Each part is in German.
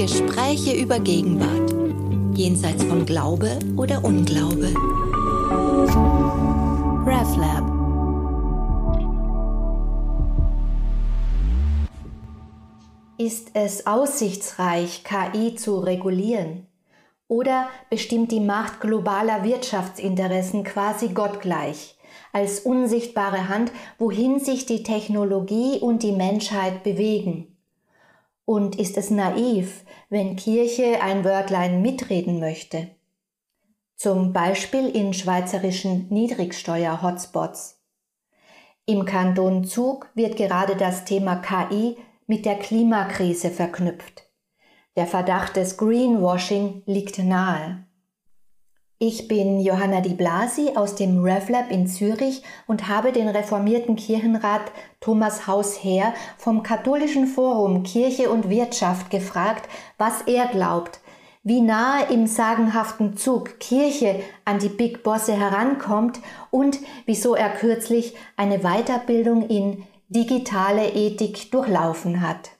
Gespräche über Gegenwart. Jenseits von Glaube oder Unglaube. RevLab. Ist es aussichtsreich, KI zu regulieren? Oder bestimmt die Macht globaler Wirtschaftsinteressen quasi gottgleich, als unsichtbare Hand, wohin sich die Technologie und die Menschheit bewegen? Und ist es naiv, wenn Kirche ein Wörtlein mitreden möchte? Zum Beispiel in schweizerischen Niedrigsteuer-Hotspots. Im Kanton Zug wird gerade das Thema KI mit der Klimakrise verknüpft. Der Verdacht des Greenwashing liegt nahe. Ich bin Johanna Di Blasi aus dem RevLab in Zürich und habe den reformierten Kirchenrat Thomas Hausherr vom Katholischen Forum Kirche und Wirtschaft gefragt, was er glaubt, wie nahe im sagenhaften Zug Kirche an die Big Bosse herankommt und wieso er kürzlich eine Weiterbildung in digitale Ethik durchlaufen hat.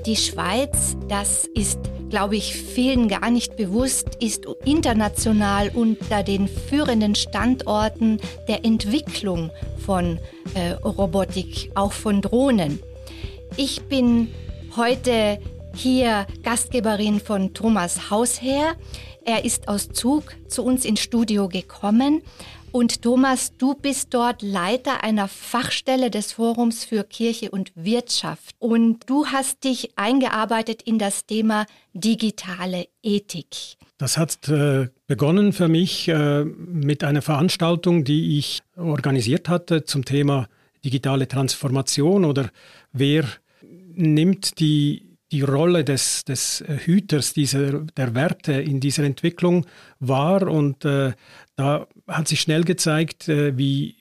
Die Schweiz, das ist, glaube ich, vielen gar nicht bewusst, ist international unter den führenden Standorten der Entwicklung von äh, Robotik, auch von Drohnen. Ich bin heute hier Gastgeberin von Thomas Hausherr. Er ist aus Zug zu uns ins Studio gekommen und Thomas, du bist dort Leiter einer Fachstelle des Forums für Kirche und Wirtschaft. Und du hast dich eingearbeitet in das Thema digitale Ethik. Das hat äh, begonnen für mich äh, mit einer Veranstaltung, die ich organisiert hatte zum Thema digitale Transformation oder wer nimmt die die Rolle des, des Hüters dieser, der Werte in dieser Entwicklung wahr und äh, da hat sich schnell gezeigt, äh, wie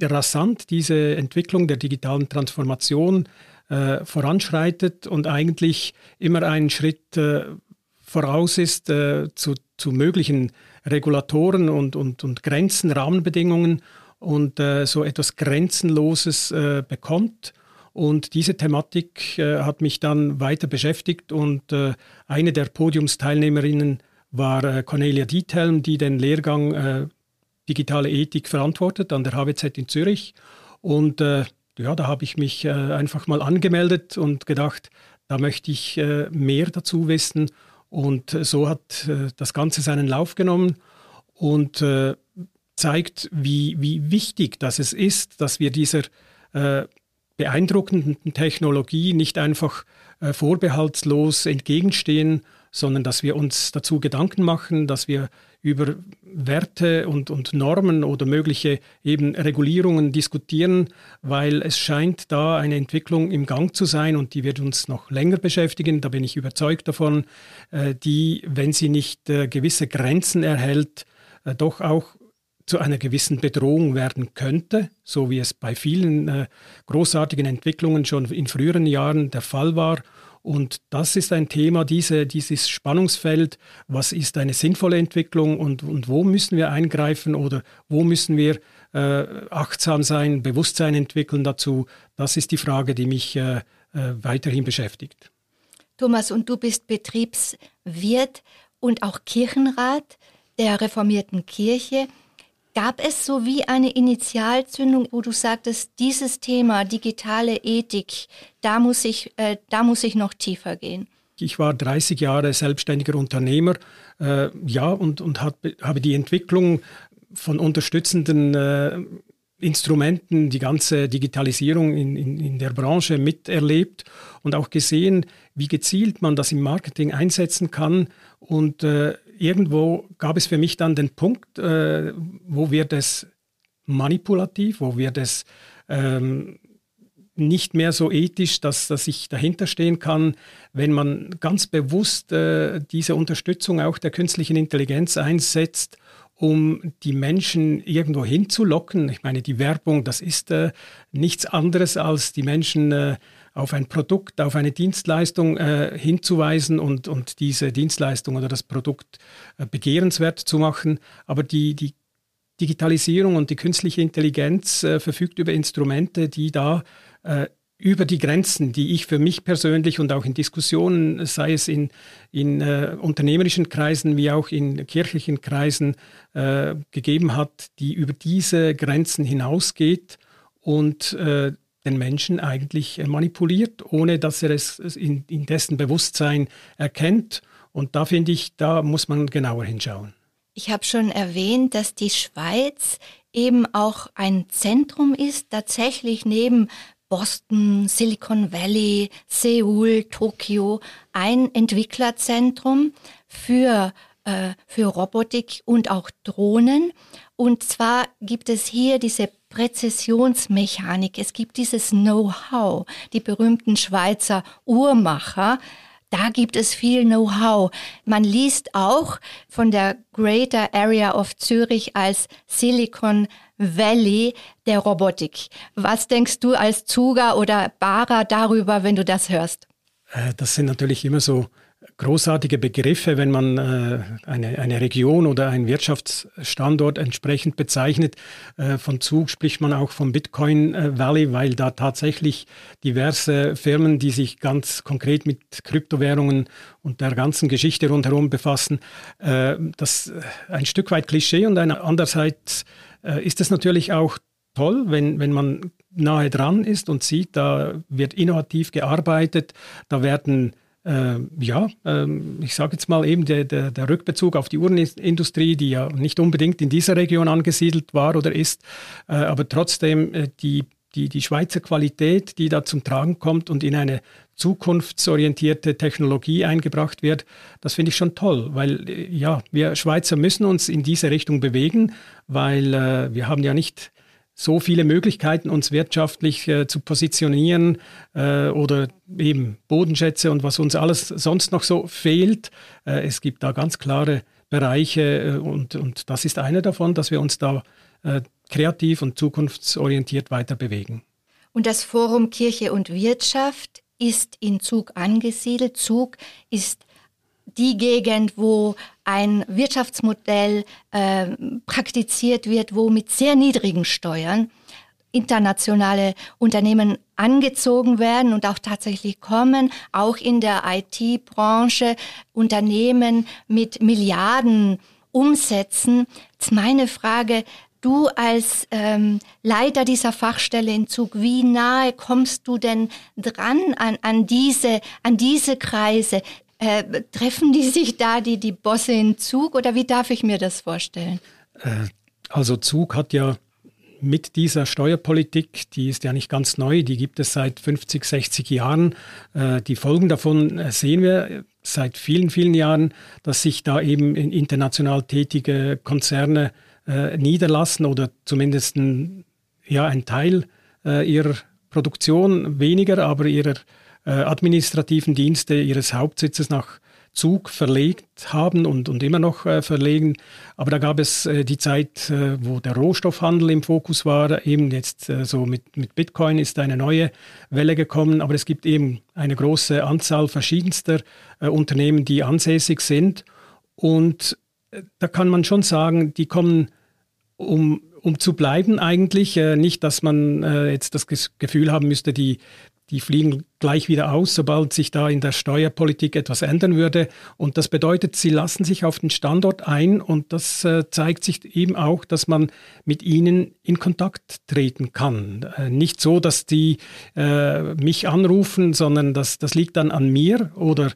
rasant diese Entwicklung der digitalen Transformation äh, voranschreitet und eigentlich immer einen Schritt äh, voraus ist äh, zu, zu möglichen Regulatoren und, und, und Grenzen, Rahmenbedingungen und äh, so etwas Grenzenloses äh, bekommt. Und diese Thematik hat mich dann weiter beschäftigt und eine der Podiumsteilnehmerinnen war äh, Cornelia Diethelm, die den Lehrgang äh, Digitale Ethik verantwortet an der HWZ in Zürich. Und äh, ja, da habe ich mich äh, einfach mal angemeldet und gedacht, da möchte ich äh, mehr dazu wissen. Und äh, so hat das Ganze seinen Lauf genommen und zeigt, wie, wie wichtig das es ist, dass wir dieser beeindruckenden Technologie nicht einfach vorbehaltslos entgegenstehen, sondern dass wir uns dazu Gedanken machen, dass wir über Werte und, und Normen oder mögliche eben Regulierungen diskutieren, weil es scheint da eine Entwicklung im Gang zu sein und die wird uns noch länger beschäftigen, da bin ich überzeugt davon, äh, die, wenn sie nicht äh, gewisse Grenzen erhält, äh, doch auch zu einer gewissen Bedrohung werden könnte, so wie es bei vielen großartigen Entwicklungen schon in früheren Jahren der Fall war. Und das ist ein Thema, diese, dieses Spannungsfeld, was ist eine sinnvolle Entwicklung und, und wo müssen wir eingreifen oder wo müssen wir äh, achtsam sein, Bewusstsein entwickeln dazu, das ist die Frage, die mich äh, äh, weiterhin beschäftigt. Thomas, und du bist Betriebswirt und auch Kirchenrat der reformierten Kirche. Gab es so wie eine Initialzündung, wo du sagtest, dieses Thema digitale Ethik, da muss ich, äh, da muss ich noch tiefer gehen? Ich war 30 Jahre selbstständiger Unternehmer, äh, ja, und, und hat, habe die Entwicklung von unterstützenden äh, Instrumenten, die ganze Digitalisierung in, in, in der Branche miterlebt und auch gesehen, wie gezielt man das im Marketing einsetzen kann. Und äh, irgendwo gab es für mich dann den Punkt, äh, wo wird es manipulativ, wo wird es ähm, nicht mehr so ethisch, dass, dass ich dahinter stehen kann, wenn man ganz bewusst äh, diese Unterstützung auch der künstlichen Intelligenz einsetzt, um die Menschen irgendwo hinzulocken. Ich meine, die Werbung, das ist äh, nichts anderes als die Menschen äh, auf ein Produkt, auf eine Dienstleistung äh, hinzuweisen und, und diese Dienstleistung oder das Produkt äh, begehrenswert zu machen. Aber die, die Digitalisierung und die künstliche Intelligenz äh, verfügt über Instrumente, die da äh, über die Grenzen, die ich für mich persönlich und auch in Diskussionen, sei es in, in äh, unternehmerischen Kreisen wie auch in kirchlichen Kreisen äh, gegeben hat, die über diese Grenzen hinausgeht und äh, den Menschen eigentlich manipuliert, ohne dass er es in, in dessen Bewusstsein erkennt. Und da finde ich, da muss man genauer hinschauen. Ich habe schon erwähnt, dass die Schweiz eben auch ein Zentrum ist, tatsächlich neben Boston, Silicon Valley, Seoul, Tokio, ein Entwicklerzentrum für, äh, für Robotik und auch Drohnen. Und zwar gibt es hier diese Präzisionsmechanik, es gibt dieses Know-how, die berühmten Schweizer Uhrmacher, da gibt es viel Know-how. Man liest auch von der Greater Area of Zürich als Silicon Valley der Robotik. Was denkst du als Zuger oder Barer darüber, wenn du das hörst? Äh, das sind natürlich immer so großartige Begriffe, wenn man äh, eine, eine Region oder einen Wirtschaftsstandort entsprechend bezeichnet. Äh, von Zug spricht man auch vom Bitcoin äh, Valley, weil da tatsächlich diverse Firmen, die sich ganz konkret mit Kryptowährungen und der ganzen Geschichte rundherum befassen, äh, das ein Stück weit Klischee und andererseits äh, ist es natürlich auch toll, wenn, wenn man nahe dran ist und sieht, da wird innovativ gearbeitet, da werden äh, ja, äh, ich sage jetzt mal eben der, der, der, Rückbezug auf die Uhrenindustrie, die ja nicht unbedingt in dieser Region angesiedelt war oder ist, äh, aber trotzdem äh, die, die, die Schweizer Qualität, die da zum Tragen kommt und in eine zukunftsorientierte Technologie eingebracht wird, das finde ich schon toll, weil äh, ja, wir Schweizer müssen uns in diese Richtung bewegen, weil äh, wir haben ja nicht so viele Möglichkeiten, uns wirtschaftlich äh, zu positionieren äh, oder eben Bodenschätze und was uns alles sonst noch so fehlt. Äh, es gibt da ganz klare Bereiche äh, und, und das ist einer davon, dass wir uns da äh, kreativ und zukunftsorientiert weiter bewegen. Und das Forum Kirche und Wirtschaft ist in Zug angesiedelt. Zug ist die Gegend, wo ein Wirtschaftsmodell äh, praktiziert wird, wo mit sehr niedrigen Steuern internationale Unternehmen angezogen werden und auch tatsächlich kommen, auch in der IT-Branche Unternehmen mit Milliarden Umsätzen. Jetzt meine Frage, du als ähm, Leiter dieser Fachstelle in Zug, wie nahe kommst du denn dran an, an, diese, an diese Kreise? Äh, treffen die sich da, die, die Bosse in Zug, oder wie darf ich mir das vorstellen? Äh, also Zug hat ja mit dieser Steuerpolitik, die ist ja nicht ganz neu, die gibt es seit 50, 60 Jahren. Äh, die Folgen davon äh, sehen wir seit vielen, vielen Jahren, dass sich da eben international tätige Konzerne niederlassen oder zumindest ein, ja, ein Teil ihrer Produktion weniger, aber ihrer äh, administrativen Dienste ihres Hauptsitzes nach Zug verlegt haben und, und immer noch äh, verlegen. Aber da gab es äh, die Zeit, äh, wo der Rohstoffhandel im Fokus war. Eben jetzt äh, so mit, mit Bitcoin ist eine neue Welle gekommen. Aber es gibt eben eine große Anzahl verschiedenster äh, Unternehmen, die ansässig sind. Und da kann man schon sagen, die kommen um um zu bleiben eigentlich. Nicht, dass man jetzt das Gefühl haben müsste, die die fliegen gleich wieder aus, sobald sich da in der Steuerpolitik etwas ändern würde. Und das bedeutet, sie lassen sich auf den Standort ein und das äh, zeigt sich eben auch, dass man mit ihnen in Kontakt treten kann. Äh, nicht so, dass die äh, mich anrufen, sondern das, das liegt dann an mir oder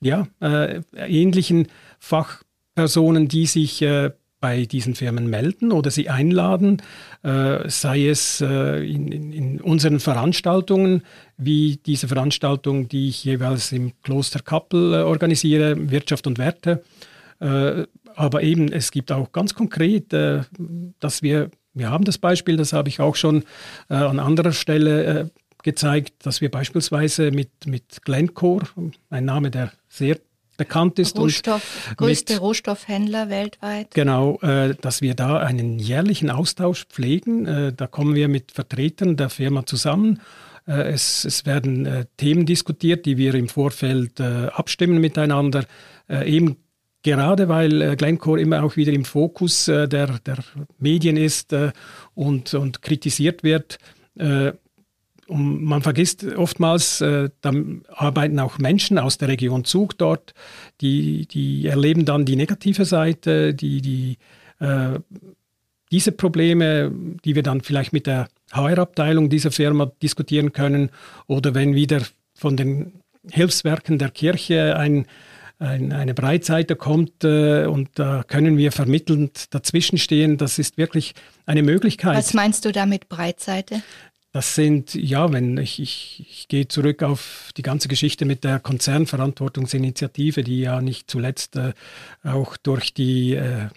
ja, äh, ähnlichen Fachpersonen, die sich äh, bei diesen Firmen melden oder sie einladen, äh, sei es äh, in, in, unseren Veranstaltungen, wie diese Veranstaltung, die ich jeweils im Kloster Kappel äh, organisiere, Wirtschaft und Werte. Äh, aber eben, es gibt auch ganz konkret, äh, dass wir, wir haben das Beispiel, das habe ich auch schon äh, an anderer Stelle gezeigt, dass wir beispielsweise mit, mit Glencore, ein Name, der sehr bekannt ist. Rohstoff, größte mit, Rohstoffhändler weltweit. Genau, äh, dass wir da einen jährlichen Austausch pflegen. Äh, da kommen wir mit Vertretern der Firma zusammen. Äh, es, es, werden äh, Themen diskutiert, die wir im Vorfeld äh, abstimmen miteinander. eben gerade weil Glencore immer auch wieder im Fokus der, der Medien ist und, und kritisiert wird. Und man vergisst oftmals, äh, da arbeiten auch Menschen aus der Region Zug dort, die, die erleben dann die negative Seite, die, die äh, diese Probleme, die wir dann vielleicht mit der HR-Abteilung dieser Firma diskutieren können oder wenn wieder von den Hilfswerken der Kirche ein, ein, eine Breitseite kommt äh, und da können wir vermittelnd dazwischenstehen. Das ist wirklich eine Möglichkeit. Was meinst du damit Breitseite? Das sind, ja, wenn ich, ich, ich gehe zurück auf die ganze Geschichte mit der Konzernverantwortungsinitiative, die ja nicht zuletzt äh, auch durch die äh,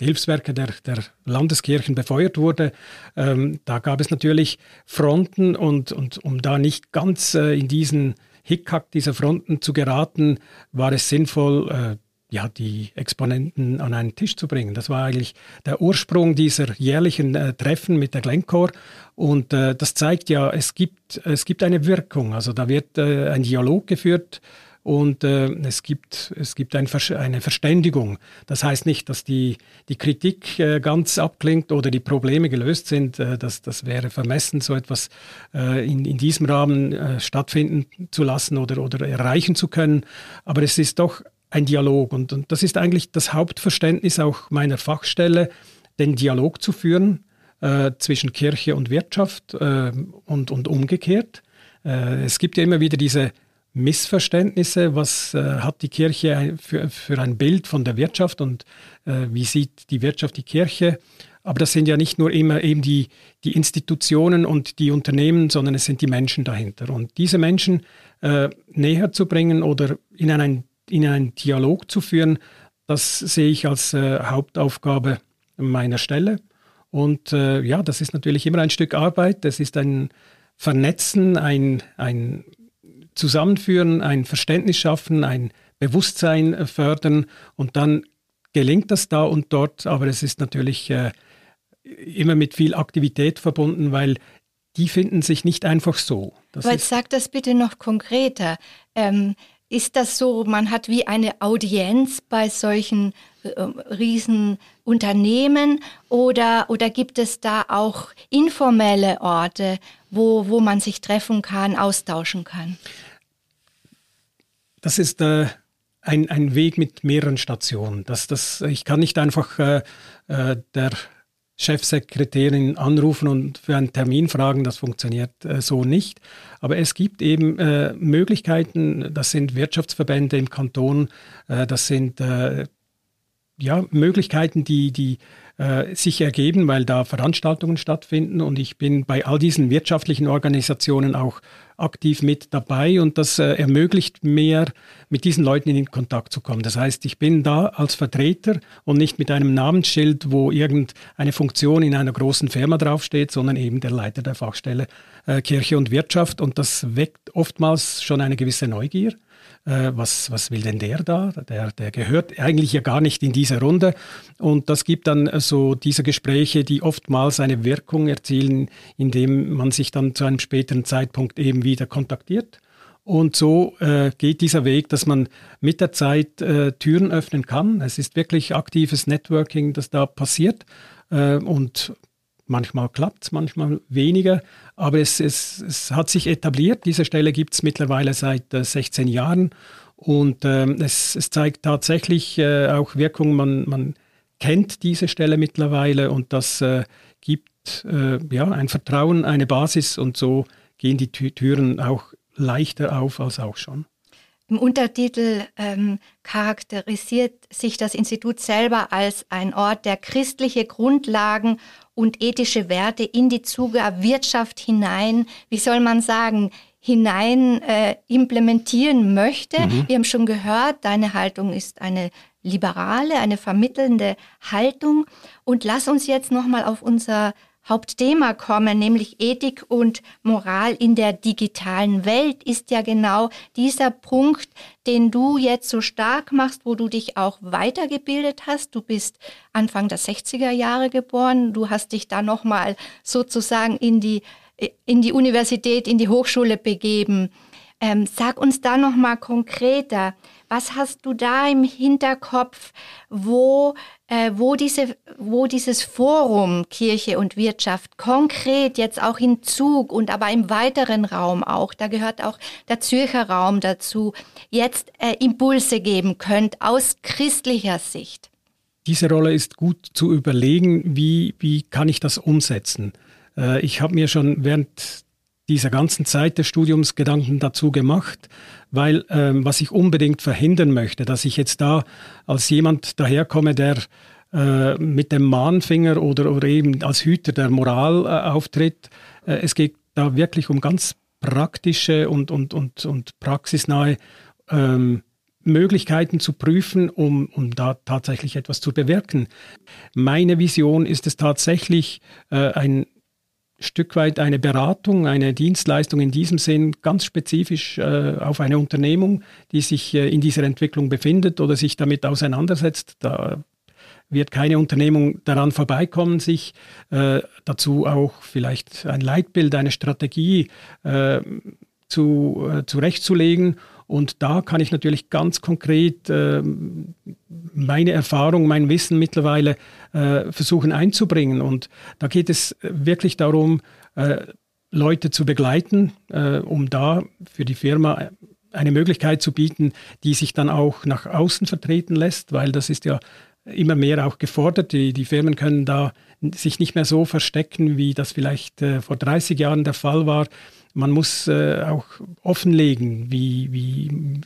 Hilfswerke der, der Landeskirchen befeuert wurde. Ähm, da gab es natürlich Fronten und, und um da nicht ganz äh, in diesen Hickhack dieser Fronten zu geraten, war es sinnvoll, äh, ja, die Exponenten an einen Tisch zu bringen. Das war eigentlich der Ursprung dieser jährlichen äh, Treffen mit der Glencore. Und äh, das zeigt ja, es gibt, es gibt eine Wirkung. Also da wird äh, ein Dialog geführt und äh, es gibt, es gibt ein eine Verständigung. Das heißt nicht, dass die, die Kritik äh, ganz abklingt oder die Probleme gelöst sind. Äh, das, das wäre vermessen, so etwas äh, in, in diesem Rahmen äh, stattfinden zu lassen oder, oder erreichen zu können. Aber es ist doch ein Dialog und, und das ist eigentlich das Hauptverständnis auch meiner Fachstelle, den Dialog zu führen äh, zwischen Kirche und Wirtschaft und, und umgekehrt. es gibt ja immer wieder diese Missverständnisse. Was äh, hat die Kirche für, für ein Bild von der Wirtschaft und äh, wie sieht die Wirtschaft die Kirche? Aber das sind ja nicht nur immer eben die, die Institutionen und die Unternehmen, sondern es sind die Menschen dahinter. Und diese Menschen äh, näher zu bringen oder in einen, in einen Dialog zu führen, das sehe ich als äh, Hauptaufgabe meiner Stelle. Und äh, ja, das ist natürlich immer ein Stück Arbeit. Das ist ein Vernetzen, ein, ein zusammenführen, ein Verständnis schaffen, ein Bewusstsein fördern und dann gelingt das da und dort, aber es ist natürlich äh, immer mit viel Aktivität verbunden, weil die finden sich nicht einfach so. Das weil sag das bitte noch konkreter. Ähm, ist das so, man hat wie eine Audienz bei solchen äh, Riesenunternehmen oder, oder gibt es da auch informelle Orte, wo, wo man sich treffen kann, austauschen kann? Das ist äh, ein, ein Weg mit mehreren Stationen. Das, das, ich kann nicht einfach äh, äh, der Chefsekretärin anrufen und für einen Termin fragen, das funktioniert äh, so nicht. Aber es gibt eben äh, Möglichkeiten, das sind Wirtschaftsverbände im Kanton, äh, das sind äh, ja, Möglichkeiten, die, die äh, sich ergeben, weil da Veranstaltungen stattfinden. Und ich bin bei all diesen wirtschaftlichen Organisationen auch aktiv mit dabei. Und das äh, ermöglicht mehr, mit diesen Leuten in Kontakt zu kommen. Das heißt, ich bin da als Vertreter und nicht mit einem Namensschild, wo irgendeine Funktion in einer großen Firma draufsteht, sondern eben der Leiter der Fachstelle äh, Kirche und Wirtschaft. Und das weckt oftmals schon eine gewisse Neugier äh, was, was will denn der da? Der, der gehört eigentlich ja gar nicht in diese Runde. Und das gibt dann so diese Gespräche, die oftmals eine Wirkung erzielen, indem man sich dann zu einem späteren Zeitpunkt eben wieder kontaktiert. Und so äh, geht dieser Weg, dass man mit der Zeit äh, Türen öffnen kann. Es ist wirklich aktives Networking, das da passiert. Äh, und Manchmal klappt es, manchmal weniger, aber es, es, es, hat sich etabliert. Diese Stelle gibt es mittlerweile seit äh, 16 Jahren und äh, es, es, zeigt tatsächlich äh, auch Wirkung. Man, man, kennt diese Stelle mittlerweile und das äh, gibt äh, ja, ein Vertrauen, eine Basis und so gehen die Türen auch leichter auf als auch schon. Im Untertitel ähm, charakterisiert sich das Institut selber als ein Ort, der christliche Grundlagen und ethische Werte in die Zuger-Wirtschaft hinein, wie soll man sagen, hinein äh, implementieren möchte. Mhm. Wir haben schon gehört, deine Haltung ist eine liberale, eine vermittelnde Haltung. Und lass uns jetzt nochmal auf unser Hauptthema kommen, nämlich Ethik und Moral in der digitalen Welt, ist ja genau dieser Punkt, den du jetzt so stark machst, wo du dich auch weitergebildet hast. Du bist Anfang der 60er Jahre geboren, du hast dich da nochmal sozusagen in die in die Universität, in die Hochschule begeben. Ähm, sag uns da noch mal konkreter, was hast du da im Hinterkopf, wo, äh, wo, diese, wo dieses Forum Kirche und Wirtschaft konkret jetzt auch in Zug und aber im weiteren Raum auch, da gehört auch der Zürcher Raum dazu, jetzt äh, Impulse geben könnt aus christlicher Sicht? Diese Rolle ist gut zu überlegen, wie, wie kann ich das umsetzen. Äh, ich habe mir schon während dieser ganzen Zeit des Studiums Gedanken dazu gemacht, weil ähm, was ich unbedingt verhindern möchte, dass ich jetzt da als jemand daherkomme, der äh, mit dem Mahnfinger oder, oder eben als Hüter der Moral äh, auftritt. Äh, es geht da wirklich um ganz praktische und, und, und, und praxisnahe ähm, Möglichkeiten zu prüfen, um, um da tatsächlich etwas zu bewirken. Meine Vision ist es tatsächlich, äh, ein Stück weit eine Beratung, eine Dienstleistung in diesem Sinn ganz spezifisch äh, auf eine Unternehmung, die sich äh, in dieser Entwicklung befindet oder sich damit auseinandersetzt. Da wird keine Unternehmung daran vorbeikommen, sich äh, dazu auch vielleicht ein Leitbild, eine Strategie äh, zu, äh, zurechtzulegen und da kann ich natürlich ganz konkret äh, meine Erfahrung, mein Wissen mittlerweile äh, versuchen einzubringen. Und da geht es wirklich darum, äh, Leute zu begleiten, äh, um da für die Firma eine Möglichkeit zu bieten, die sich dann auch nach außen vertreten lässt, weil das ist ja immer mehr auch gefordert. Die, die Firmen können da sich nicht mehr so verstecken, wie das vielleicht äh, vor 30 Jahren der Fall war man muss äh, auch offenlegen, wie, wie,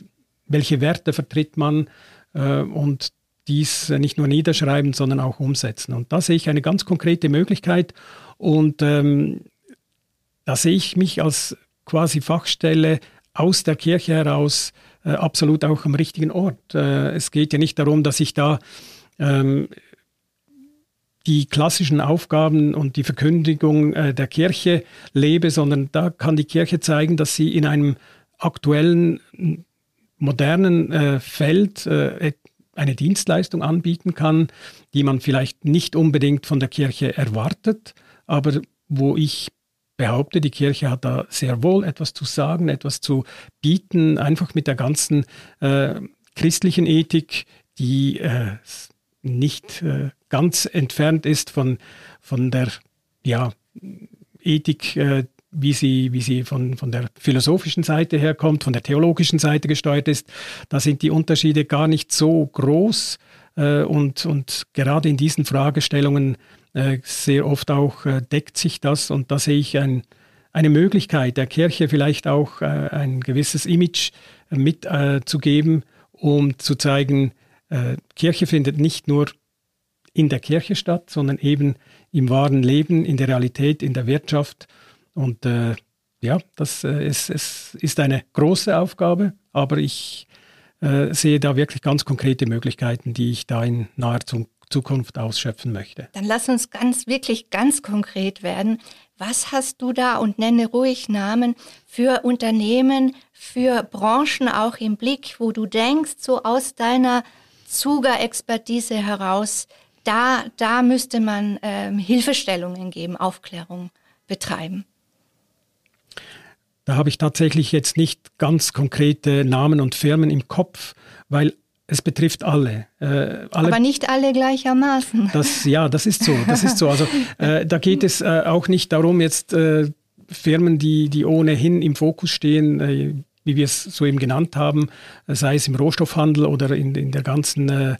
welche Werte vertritt man äh, und dies nicht nur niederschreiben, sondern auch umsetzen. Und da sehe ich eine ganz konkrete Möglichkeit und ähm, da sehe ich mich als quasi Fachstelle aus der Kirche heraus äh, absolut auch am richtigen Ort. Äh, es geht ja nicht darum, dass ich da ähm, die klassischen Aufgaben und die Verkündigung äh, der Kirche lebe, sondern da kann die Kirche zeigen, dass sie in einem aktuellen, modernen äh, Feld äh, eine Dienstleistung anbieten kann, die man vielleicht nicht unbedingt von der Kirche erwartet, aber wo ich behaupte, die Kirche hat da sehr wohl etwas zu sagen, etwas zu bieten, einfach mit der ganzen äh, christlichen Ethik, die äh, nicht äh, ganz entfernt ist von, von der ja, Ethik, äh, wie sie, wie sie von, von der philosophischen Seite herkommt, von der theologischen Seite gesteuert ist. Da sind die Unterschiede gar nicht so groß äh, und, und gerade in diesen Fragestellungen äh, sehr oft auch äh, deckt sich das und da sehe ich ein, eine Möglichkeit der Kirche vielleicht auch äh, ein gewisses Image mitzugeben, um zu zeigen, Kirche findet nicht nur in der Kirche statt, sondern eben im wahren Leben, in der Realität, in der Wirtschaft. Und äh, ja, das äh, ist, es ist eine große Aufgabe, aber ich äh, sehe da wirklich ganz konkrete Möglichkeiten, die ich da in naher Zukunft ausschöpfen möchte. Dann lass uns ganz, wirklich ganz konkret werden. Was hast du da und nenne ruhig Namen für Unternehmen, für Branchen auch im Blick, wo du denkst, so aus deiner Zuger-Expertise heraus, da, da müsste man ähm, Hilfestellungen geben, Aufklärung betreiben. Da habe ich tatsächlich jetzt nicht ganz konkrete Namen und Firmen im Kopf, weil es betrifft alle, äh, alle. Aber nicht alle gleichermaßen. Das, ja, das ist so. Das ist so. Also äh, da geht es äh, auch nicht darum, jetzt äh, Firmen, die, die ohnehin im Fokus stehen, äh, wie wir es so eben genannt haben, sei es im Rohstoffhandel oder in, in der ganzen äh,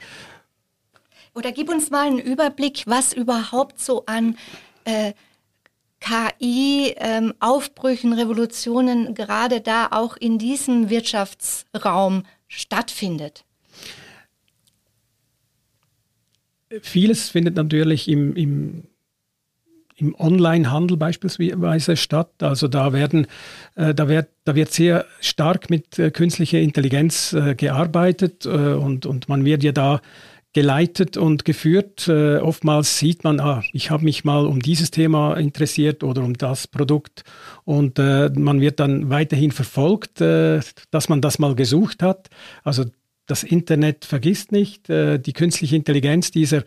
oder gib uns mal einen Überblick, was überhaupt so an äh, KI, ähm, Aufbrüchen, Revolutionen gerade da auch in diesem Wirtschaftsraum stattfindet. Vieles findet natürlich im, im, im Online-Handel beispielsweise statt. Also da werden, äh, da wird, da wird sehr stark mit äh, künstlicher Intelligenz äh, gearbeitet und, und man wird ja da geleitet und geführt. Oftmals sieht man, ah, ich habe mich mal um dieses Thema interessiert oder um das Produkt und man wird dann weiterhin verfolgt, dass man das mal gesucht hat. Also das Internet vergisst nicht, äh, die künstliche Intelligenz dieser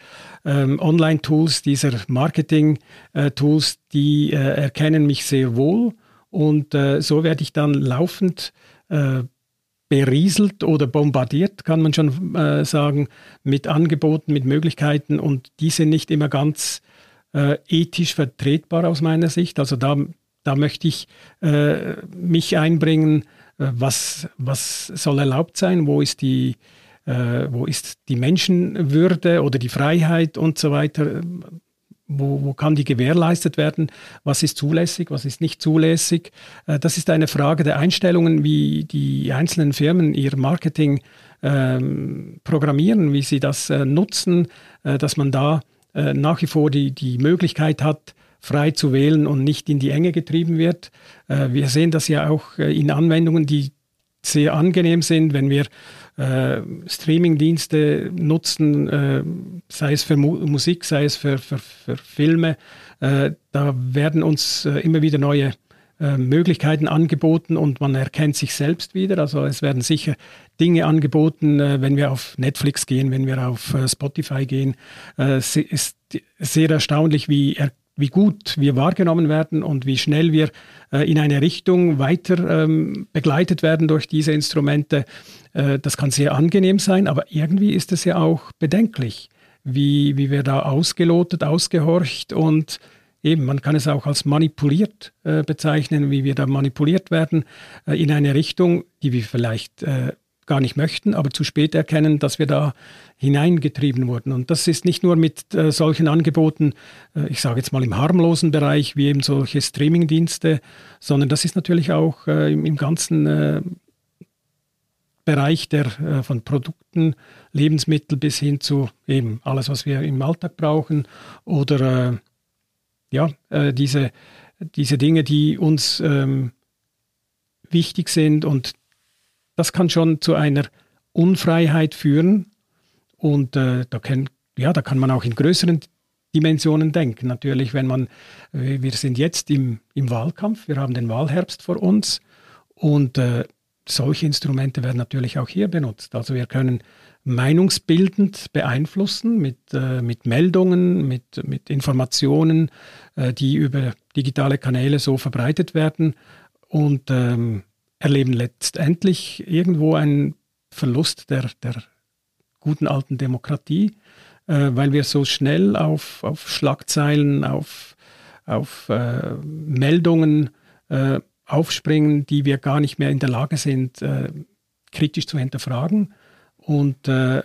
ähm, Online-Tools, dieser Marketing-Tools, die äh, erkennen mich sehr wohl und äh, so werde ich dann laufend äh, berieselt oder bombardiert, kann man schon äh, sagen, mit Angeboten, mit Möglichkeiten und die sind nicht immer ganz äh, ethisch vertretbar aus meiner Sicht. Also da, da möchte ich mich einbringen, äh, was, was soll erlaubt sein, wo ist die, äh, wo ist die Menschenwürde oder die Freiheit und so weiter, wo, wo kann die gewährleistet werden, was ist zulässig, was ist nicht zulässig. Äh, das ist eine Frage der Einstellungen, wie die einzelnen Firmen ihr Marketing ähm, programmieren, wie sie das äh, nutzen, äh, dass man da äh, nach wie vor die, die Möglichkeit hat, frei zu wählen und nicht in die Enge getrieben wird. Äh, wir sehen das ja auch äh, in Anwendungen, die sehr angenehm sind, wenn wir äh, Streamingdienste nutzen, äh, sei es für Mu Musik, sei es für, für, für Filme. Äh, da werden uns äh, immer wieder neue Möglichkeiten angeboten und man erkennt sich selbst wieder. Also es werden sicher Dinge angeboten, wenn wir auf Netflix gehen, wenn wir auf Spotify gehen. Es ist sehr erstaunlich, wie er wie gut wir wahrgenommen werden und wie schnell wir äh, in eine Richtung weiter ähm, begleitet werden durch diese Instrumente. Äh, das kann sehr angenehm sein, aber irgendwie ist es ja auch bedenklich, wie, wie wir da ausgelotet, ausgehorcht und eben, man kann es auch als manipuliert äh, bezeichnen, wie wir da manipuliert werden äh, in eine Richtung, die wir vielleicht äh, gar nicht möchten, aber zu spät erkennen, dass wir da hineingetrieben wurden. Und das ist nicht nur mit äh, solchen Angeboten, äh, ich sage jetzt mal im harmlosen Bereich, wie eben solche Streamingdienste, sondern das ist natürlich auch äh, im, im, ganzen äh, Bereich der, äh, von Produkten, Lebensmittel bis hin zu eben alles, was wir im Alltag brauchen oder äh, ja, diese, diese Dinge, die uns ähm, wichtig sind und das kann schon zu einer Unfreiheit führen. Und äh, da, kann, ja, da kann man auch in größeren Dimensionen denken. Natürlich, wenn man, äh, wir sind jetzt im, im Wahlkampf, wir haben den Wahlherbst vor uns und äh, solche Instrumente werden natürlich auch hier benutzt. Also wir können meinungsbildend beeinflussen mit, äh, mit Meldungen, mit, mit Informationen, äh, die über digitale Kanäle so verbreitet werden. Und ähm, erleben letztendlich irgendwo einen Verlust der, der guten alten Demokratie, äh, weil wir so schnell auf, auf Schlagzeilen, auf, auf äh, Meldungen äh, aufspringen, die wir gar nicht mehr in der Lage sind, äh, kritisch zu hinterfragen. Und äh,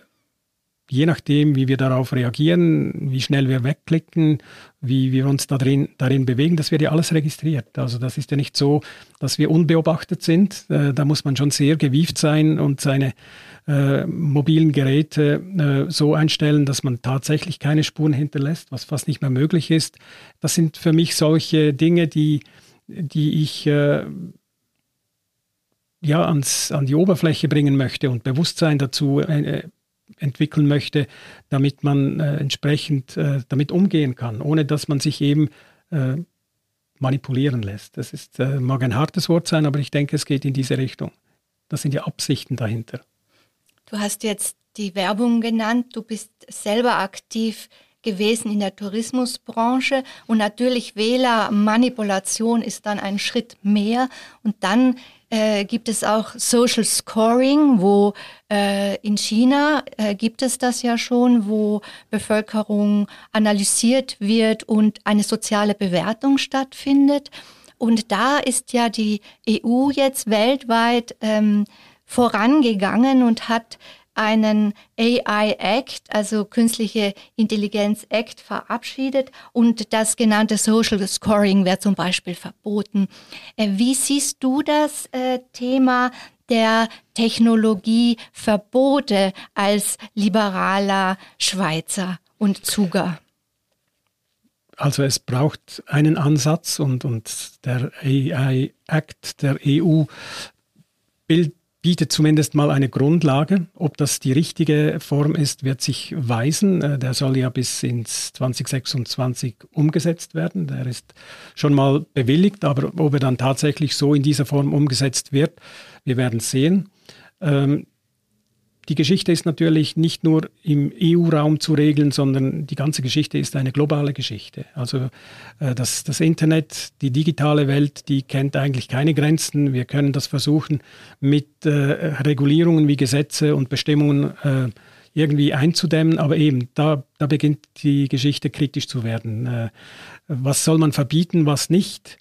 je nachdem, wie wir darauf reagieren, wie schnell wir wegklicken, wie wir uns darin, darin bewegen, das wird ja alles registriert. Also das ist ja nicht so, dass wir unbeobachtet sind. Äh, da muss man schon sehr gewieft sein und seine äh, mobilen Geräte äh, so einstellen, dass man tatsächlich keine Spuren hinterlässt, was fast nicht mehr möglich ist. Das sind für mich solche Dinge, die, die ich äh, ja, ans, an die Oberfläche bringen möchte und Bewusstsein dazu äh, entwickeln möchte, damit man äh, entsprechend äh, damit umgehen kann, ohne dass man sich eben äh, manipulieren lässt. Das ist, äh, mag ein hartes Wort sein, aber ich denke, es geht in diese Richtung. Das sind die Absichten dahinter. Du hast jetzt die Werbung genannt, du bist selber aktiv gewesen in der Tourismusbranche und natürlich Wählermanipulation ist dann ein Schritt mehr und dann äh, gibt es auch Social Scoring, wo äh, in China äh, gibt es das ja schon, wo Bevölkerung analysiert wird und eine soziale Bewertung stattfindet. Und da ist ja die EU jetzt weltweit ähm, vorangegangen und hat einen AI Act, also künstliche Intelligenz Act, verabschiedet und das genannte Social Scoring wäre zum Beispiel verboten. Äh, wie siehst du das äh, Thema der Technologieverbote als liberaler Schweizer und Zuger? Also es braucht einen Ansatz und, und der AI Act der EU bildet bietet zumindest mal eine Grundlage. Ob das die richtige Form ist, wird sich weisen. Äh, der soll ja bis ins 2026 umgesetzt werden. Der ist schon mal bewilligt, aber ob er dann tatsächlich so in dieser Form umgesetzt wird, wir werden sehen. Ähm, die Geschichte ist natürlich nicht nur im EU-Raum zu regeln, sondern die ganze Geschichte ist eine globale Geschichte. Also äh, das, das Internet, die digitale Welt, die kennt eigentlich keine Grenzen. Wir können das versuchen mit äh, Regulierungen wie Gesetze und Bestimmungen äh, irgendwie einzudämmen, aber eben, da, da beginnt die Geschichte kritisch zu werden. Was soll man verbieten, was nicht?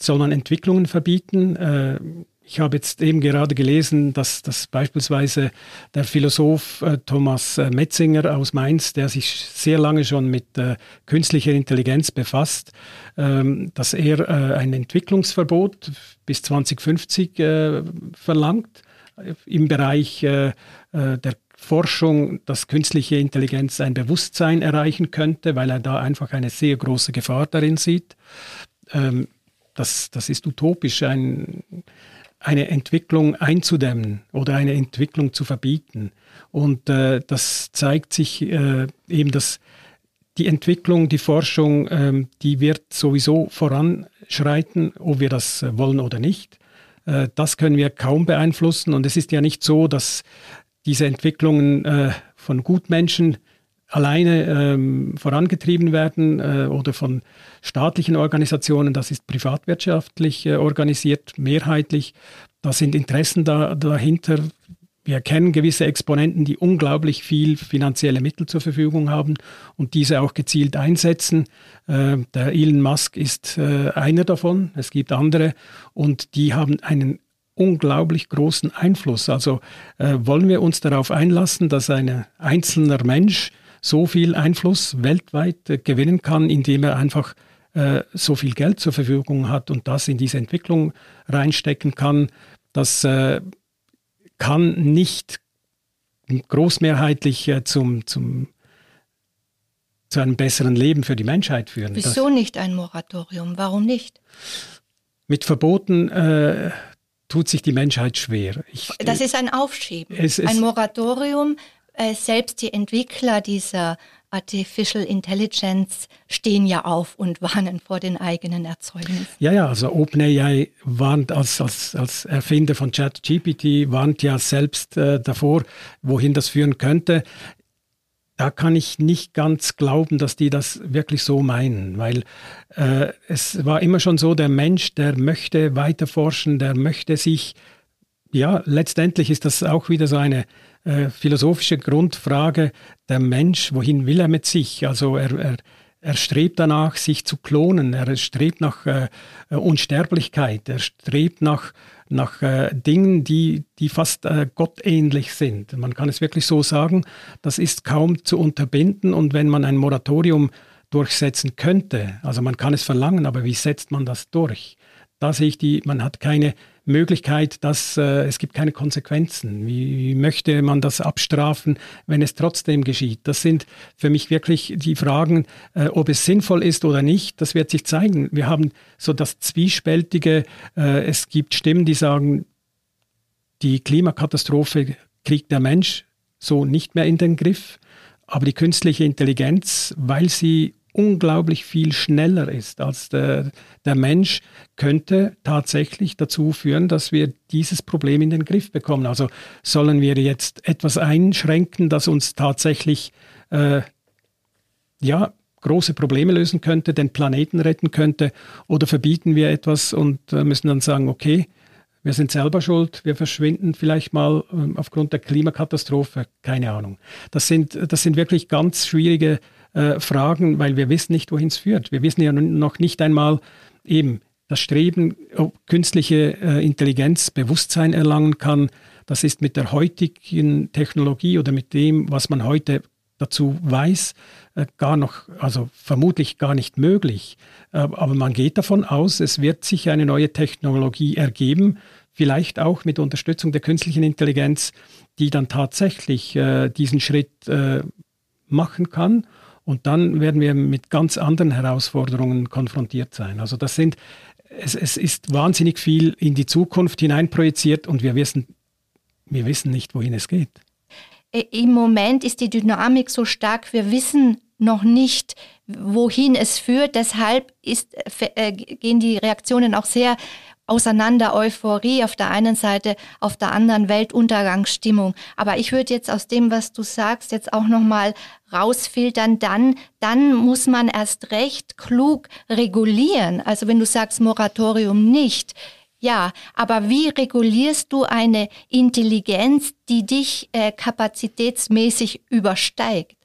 Soll man Entwicklungen verbieten? Äh, ich habe jetzt eben gerade gelesen, dass, dass beispielsweise der Philosoph äh, Thomas äh, Metzinger aus Mainz, der sich sehr lange schon mit äh, künstlicher Intelligenz befasst, ähm, dass er äh, ein Entwicklungsverbot bis 2050 äh, verlangt im Bereich äh, der Forschung, dass künstliche Intelligenz ein Bewusstsein erreichen könnte, weil er da einfach eine sehr große Gefahr darin sieht. Ähm, das, das ist utopisch, ein, eine Entwicklung einzudämmen oder eine Entwicklung zu verbieten. Und äh, das zeigt sich äh, eben, dass die Entwicklung, die Forschung, ähm, die wird sowieso voranschreiten, ob wir das wollen oder nicht. Äh, das können wir kaum beeinflussen. Und es ist ja nicht so, dass diese Entwicklungen äh, von Gutmenschen alleine ähm, vorangetrieben werden äh, oder von staatlichen Organisationen. Das ist privatwirtschaftlich äh, organisiert, mehrheitlich. Da sind Interessen da, dahinter. Wir kennen gewisse Exponenten, die unglaublich viel finanzielle Mittel zur Verfügung haben und diese auch gezielt einsetzen. Äh, der Elon Musk ist äh, einer davon. Es gibt andere und die haben einen unglaublich großen Einfluss. Also äh, wollen wir uns darauf einlassen, dass ein einzelner Mensch so viel Einfluss weltweit äh, gewinnen kann, indem er einfach äh, so viel Geld zur Verfügung hat und das in diese Entwicklung reinstecken kann. Das äh, kann nicht großmehrheitlich zum, zum, zu einem besseren Leben für die Menschheit führen. Wieso das, nicht ein Moratorium? Warum nicht? Mit Verboten äh, tut sich die Menschheit schwer. Ich, das ist ein Aufschieben. Es, es, ein Moratorium äh, selbst die Entwickler dieser Artificial Intelligence stehen ja auf und warnen vor den eigenen Erzeugnissen. Ja, ja, also OpenAI warnt als, als, als Erfinder von ChatGPT, warnt ja selbst äh, davor, wohin das führen könnte. Da kann ich nicht ganz glauben, dass die das wirklich so meinen, weil äh, es war immer schon so, der Mensch, der möchte weiter forschen, der möchte sich, ja, letztendlich ist das auch wieder so eine äh, philosophische Grundfrage, der Mensch, wohin will er mit sich? Also er, er, er strebt danach, sich zu klonen, er strebt nach äh, Unsterblichkeit, er strebt nach, nach äh, Dingen, die, die fast äh, gottähnlich sind. Man kann es wirklich so sagen, das ist kaum zu unterbinden und wenn man ein Moratorium durchsetzen könnte, also man kann es verlangen, aber wie setzt man das durch? Da sehe ich die, man hat keine Möglichkeit, dass äh, es gibt keine Konsequenzen. Wie, wie möchte man das abstrafen, wenn es trotzdem geschieht? Das sind für mich wirklich die Fragen, äh, ob es sinnvoll ist oder nicht. Das wird sich zeigen. Wir haben so das Zwiespältige. Äh, es gibt Stimmen, die sagen, die Klimakatastrophe kriegt der Mensch so nicht mehr in den Griff. Aber die künstliche Intelligenz, weil sie unglaublich viel schneller ist als der, der Mensch, könnte tatsächlich dazu führen, dass wir dieses Problem in den Griff bekommen. Also sollen wir jetzt etwas einschränken, das uns tatsächlich äh, ja, große Probleme lösen könnte, den Planeten retten könnte, oder verbieten wir etwas und äh, müssen dann sagen, okay, wir sind selber schuld, wir verschwinden vielleicht mal äh, aufgrund der Klimakatastrophe, keine Ahnung. Das sind, das sind wirklich ganz schwierige äh, Fragen, weil wir wissen nicht, wohin es führt. Wir wissen ja noch nicht einmal eben das Streben, ob künstliche äh, Intelligenz Bewusstsein erlangen kann. Das ist mit der heutigen Technologie oder mit dem, was man heute dazu weiß, äh, gar noch, also vermutlich gar nicht möglich. Äh, aber man geht davon aus, es wird sich eine neue Technologie ergeben, vielleicht auch mit Unterstützung der künstlichen Intelligenz, die dann tatsächlich äh, diesen Schritt äh, machen kann und dann werden wir mit ganz anderen Herausforderungen konfrontiert sein. Also das sind, es, es ist wahnsinnig viel in die Zukunft hineinprojiziert und wir wissen, wir wissen nicht, wohin es geht. Im Moment ist die Dynamik so stark, wir wissen noch nicht, wohin es führt. Deshalb ist, äh, gehen die Reaktionen auch sehr auseinander Euphorie auf der einen Seite, auf der anderen Weltuntergangsstimmung. Aber ich würde jetzt aus dem, was du sagst, jetzt auch nochmal rausfiltern, dann, dann muss man erst recht klug regulieren. Also wenn du sagst Moratorium nicht, ja, aber wie regulierst du eine Intelligenz, die dich äh, kapazitätsmäßig übersteigt?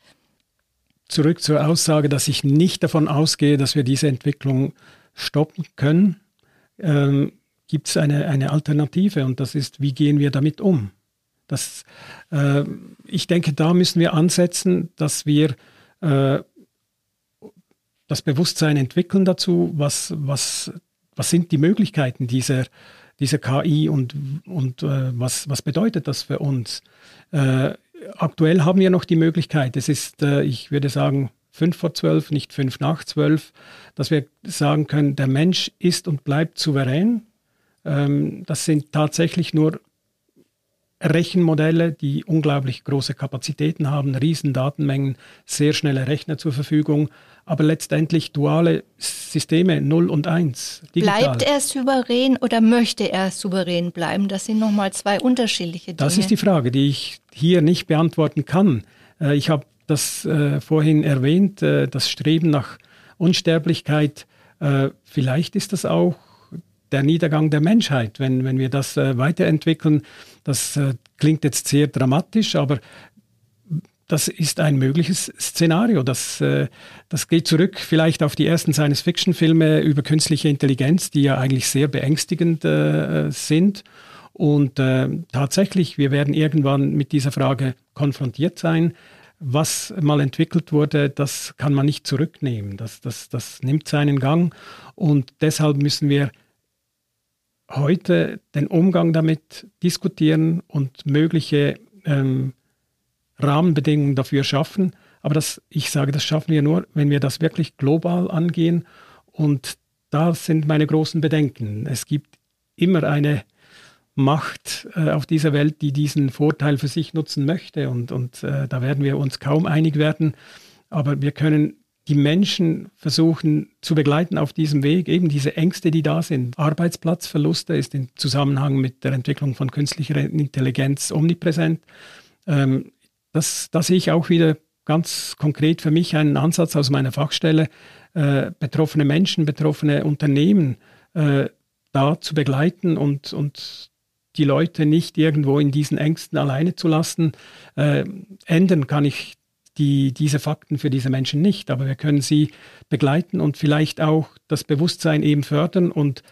Zurück zur Aussage, dass ich nicht davon ausgehe, dass wir diese Entwicklung stoppen können, ähm, gibt es eine, eine Alternative und das ist, wie gehen wir damit um? Das, äh, ich denke, da müssen wir ansetzen, dass wir äh, das Bewusstsein entwickeln dazu, was, was was sind die Möglichkeiten dieser, dieser KI und, und äh, was, was bedeutet das für uns? Äh, aktuell haben wir noch die Möglichkeit, es ist, äh, ich würde sagen, fünf vor zwölf, nicht fünf nach zwölf, dass wir sagen können, der Mensch ist und bleibt souverän. Ähm, das sind tatsächlich nur Rechenmodelle, die unglaublich große Kapazitäten haben, riesen Datenmengen, sehr schnelle Rechner zur Verfügung, aber letztendlich duale Systeme 0 und 1. Digital. Bleibt er souverän oder möchte er souverän bleiben? Das sind nochmal zwei unterschiedliche Dinge. Das ist die Frage, die ich hier nicht beantworten kann. Äh, ich habe das äh, vorhin erwähnt, äh, das Streben nach Unsterblichkeit. Vielleicht ist das auch der Niedergang der Menschheit, wenn, wenn wir das äh, weiterentwickeln. Das äh, klingt jetzt sehr dramatisch, aber das ist ein mögliches Szenario. Das, äh, das geht zurück vielleicht auf die ersten Science-Fiction-Filme über künstliche Intelligenz, die ja eigentlich sehr beängstigend äh, sind. Und äh, tatsächlich, wir werden irgendwann mit dieser Frage konfrontiert sein. Was mal entwickelt wurde, das kann man nicht zurücknehmen. Das, das, das nimmt seinen Gang. Und deshalb müssen wir heute den Umgang damit diskutieren und mögliche ähm, Rahmenbedingungen dafür schaffen. Aber das, ich sage, das schaffen wir nur, wenn wir das wirklich global angehen. Und da sind meine großen Bedenken. Es gibt immer eine Macht äh, auf dieser Welt, die diesen Vorteil für sich nutzen möchte. Und, und äh, da werden wir uns kaum einig werden. Aber wir können die Menschen versuchen zu begleiten auf diesem Weg, eben diese Ängste, die da sind. Arbeitsplatzverluste ist im Zusammenhang mit der Entwicklung von künstlicher Intelligenz omnipräsent. Ähm, das, da sehe ich auch wieder ganz konkret für mich einen Ansatz aus meiner Fachstelle, äh, betroffene Menschen, betroffene Unternehmen äh, da zu begleiten und, und die Leute nicht irgendwo in diesen Ängsten alleine zu lassen. Äh, ändern kann ich die, diese Fakten für diese Menschen nicht, aber wir können sie begleiten und vielleicht auch das Bewusstsein eben fördern und,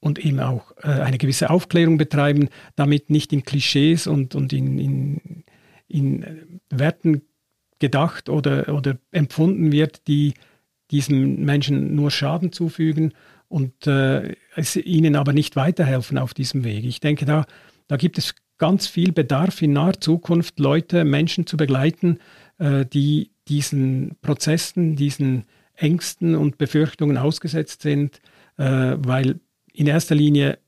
und eben auch äh, eine gewisse Aufklärung betreiben, damit nicht in Klischees und, und in, in, in Werten gedacht oder, oder empfunden wird, die diesen Menschen nur Schaden zufügen und äh, es ihnen aber nicht weiterhelfen auf diesem Weg. Ich denke, da, da gibt es ganz viel Bedarf in naher Zukunft, Leute, Menschen zu begleiten, äh, die diesen Prozessen, diesen Ängsten und Befürchtungen ausgesetzt sind, äh, weil in erster Linie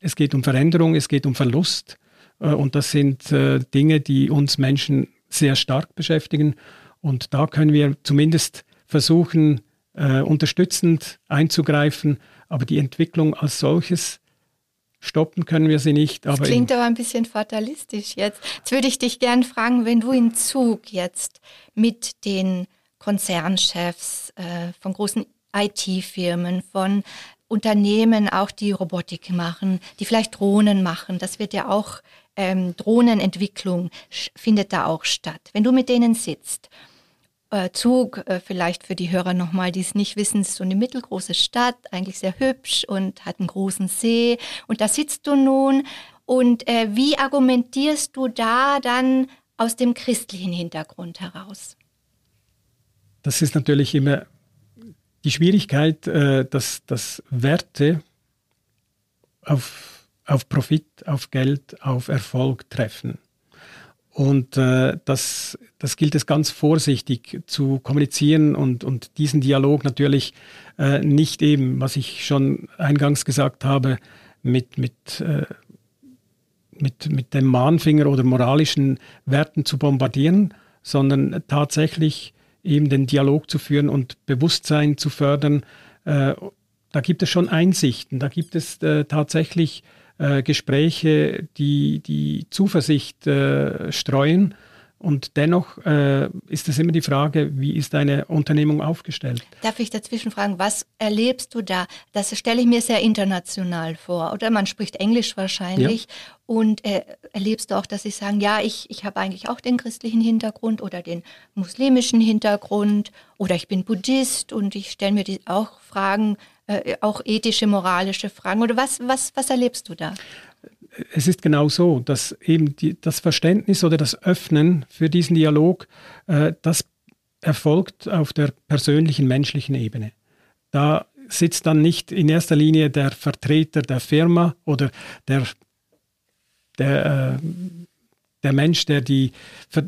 es geht um Veränderung, es geht um Verlust äh, und das sind Dinge, die uns Menschen sehr stark beschäftigen. Und da können wir zumindest versuchen, unterstützend einzugreifen, aber die Entwicklung als solches Stoppen können wir sie nicht. Aber das klingt aber ein bisschen fatalistisch jetzt. Jetzt würde ich dich gerne fragen, wenn du im Zug jetzt mit den Konzernchefs äh, von großen IT-Firmen, von Unternehmen auch, die Robotik machen, die vielleicht Drohnen machen, das wird ja auch, ähm, Drohnenentwicklung findet da auch statt. Wenn du mit denen sitzt Zug, äh, vielleicht für die Hörer nochmal, die es nicht wissen, ist so eine mittelgroße Stadt, eigentlich sehr hübsch und hat einen großen See. Und da sitzt du nun. Und äh, wie argumentierst du da dann aus dem christlichen Hintergrund heraus? Das ist natürlich immer die Schwierigkeit, äh, dass, dass Werte auf, auf Profit, auf Geld, auf Erfolg treffen. Und äh, das, das gilt es ganz vorsichtig zu kommunizieren und, und diesen Dialog natürlich äh, nicht eben, was ich schon eingangs gesagt habe, mit, mit, äh, mit, mit dem Mahnfinger oder moralischen Werten zu bombardieren, sondern tatsächlich eben den Dialog zu führen und Bewusstsein zu fördern, äh, da gibt es schon Einsichten, da gibt es äh, tatsächlich äh, Gespräche, die, die Zuversicht äh, streuen. Und dennoch äh, ist es immer die Frage, wie ist eine Unternehmung aufgestellt? Darf ich dazwischen fragen, was erlebst du da? Das stelle ich mir sehr international vor. Oder man spricht Englisch wahrscheinlich. Ja. Und äh, erlebst du auch, dass sie sagen, ja, ich, ich habe eigentlich auch den christlichen Hintergrund oder den muslimischen Hintergrund oder ich bin Buddhist und ich stelle mir die auch Fragen, äh, auch ethische, moralische Fragen. Oder was, was, was erlebst du da? es ist genau so, dass eben die, das Verständnis oder das Öffnen für diesen Dialog, äh, das erfolgt auf der persönlichen, menschlichen Ebene. Da sitzt dann nicht in erster Linie der Vertreter der Firma oder der, der, äh, der Mensch, der die